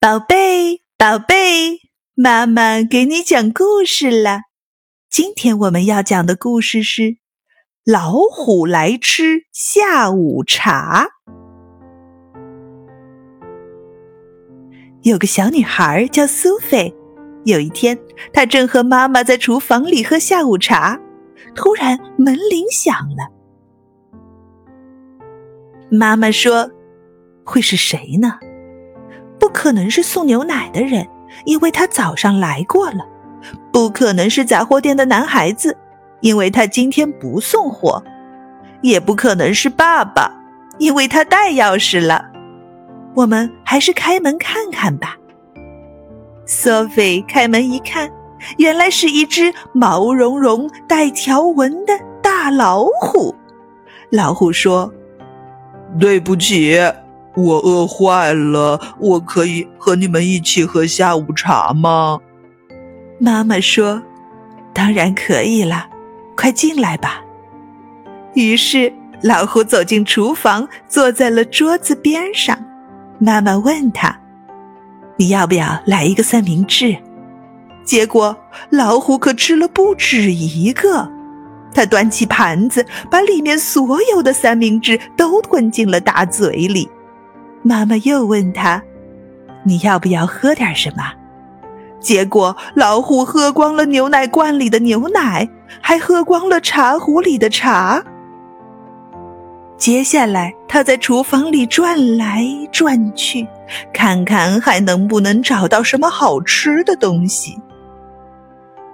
宝贝，宝贝，妈妈给你讲故事了。今天我们要讲的故事是《老虎来吃下午茶》。有个小女孩叫苏菲，有一天，她正和妈妈在厨房里喝下午茶，突然门铃响了。妈妈说：“会是谁呢？”可能是送牛奶的人，因为他早上来过了；不可能是杂货店的男孩子，因为他今天不送货；也不可能是爸爸，因为他带钥匙了。我们还是开门看看吧。索菲开门一看，原来是一只毛茸茸、带条纹的大老虎。老虎说：“对不起。”我饿坏了，我可以和你们一起喝下午茶吗？妈妈说：“当然可以了，快进来吧。”于是老虎走进厨房，坐在了桌子边上。妈妈问他：“你要不要来一个三明治？”结果老虎可吃了不止一个，他端起盘子，把里面所有的三明治都吞进了大嘴里。妈妈又问他：“你要不要喝点什么？”结果老虎喝光了牛奶罐里的牛奶，还喝光了茶壶里的茶。接下来，他在厨房里转来转去，看看还能不能找到什么好吃的东西。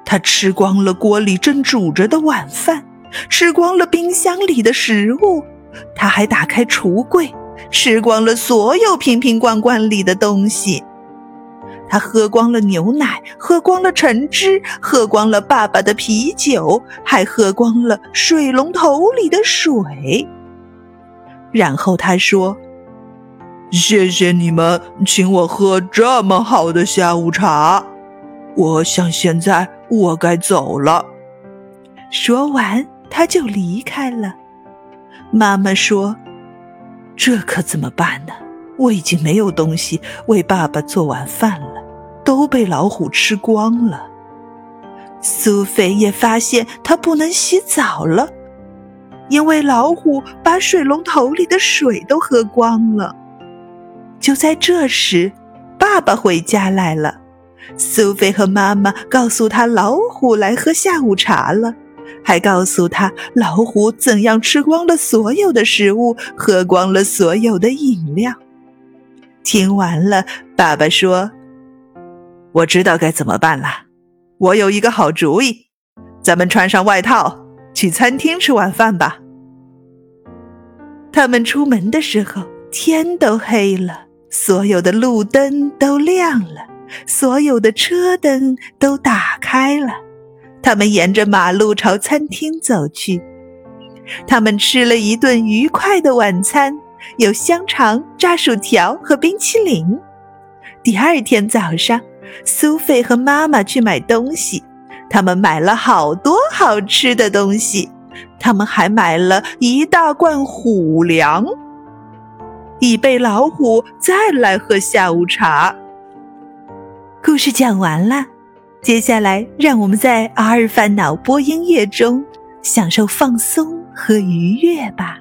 他吃光了锅里正煮着的晚饭，吃光了冰箱里的食物，他还打开橱柜。吃光了所有瓶瓶罐罐里的东西，他喝光了牛奶，喝光了橙汁，喝光了爸爸的啤酒，还喝光了水龙头里的水。然后他说：“谢谢你们请我喝这么好的下午茶，我想现在我该走了。”说完，他就离开了。妈妈说。这可怎么办呢？我已经没有东西为爸爸做晚饭了，都被老虎吃光了。苏菲也发现她不能洗澡了，因为老虎把水龙头里的水都喝光了。就在这时，爸爸回家来了。苏菲和妈妈告诉他，老虎来喝下午茶了。还告诉他老虎怎样吃光了所有的食物，喝光了所有的饮料。听完了，爸爸说：“我知道该怎么办了。我有一个好主意，咱们穿上外套去餐厅吃晚饭吧。”他们出门的时候，天都黑了，所有的路灯都亮了，所有的车灯都打开了。他们沿着马路朝餐厅走去。他们吃了一顿愉快的晚餐，有香肠、炸薯条和冰淇淋。第二天早上，苏菲和妈妈去买东西，他们买了好多好吃的东西。他们还买了一大罐虎粮，以备老虎再来喝下午茶。故事讲完了。接下来，让我们在阿尔法脑波音乐中享受放松和愉悦吧。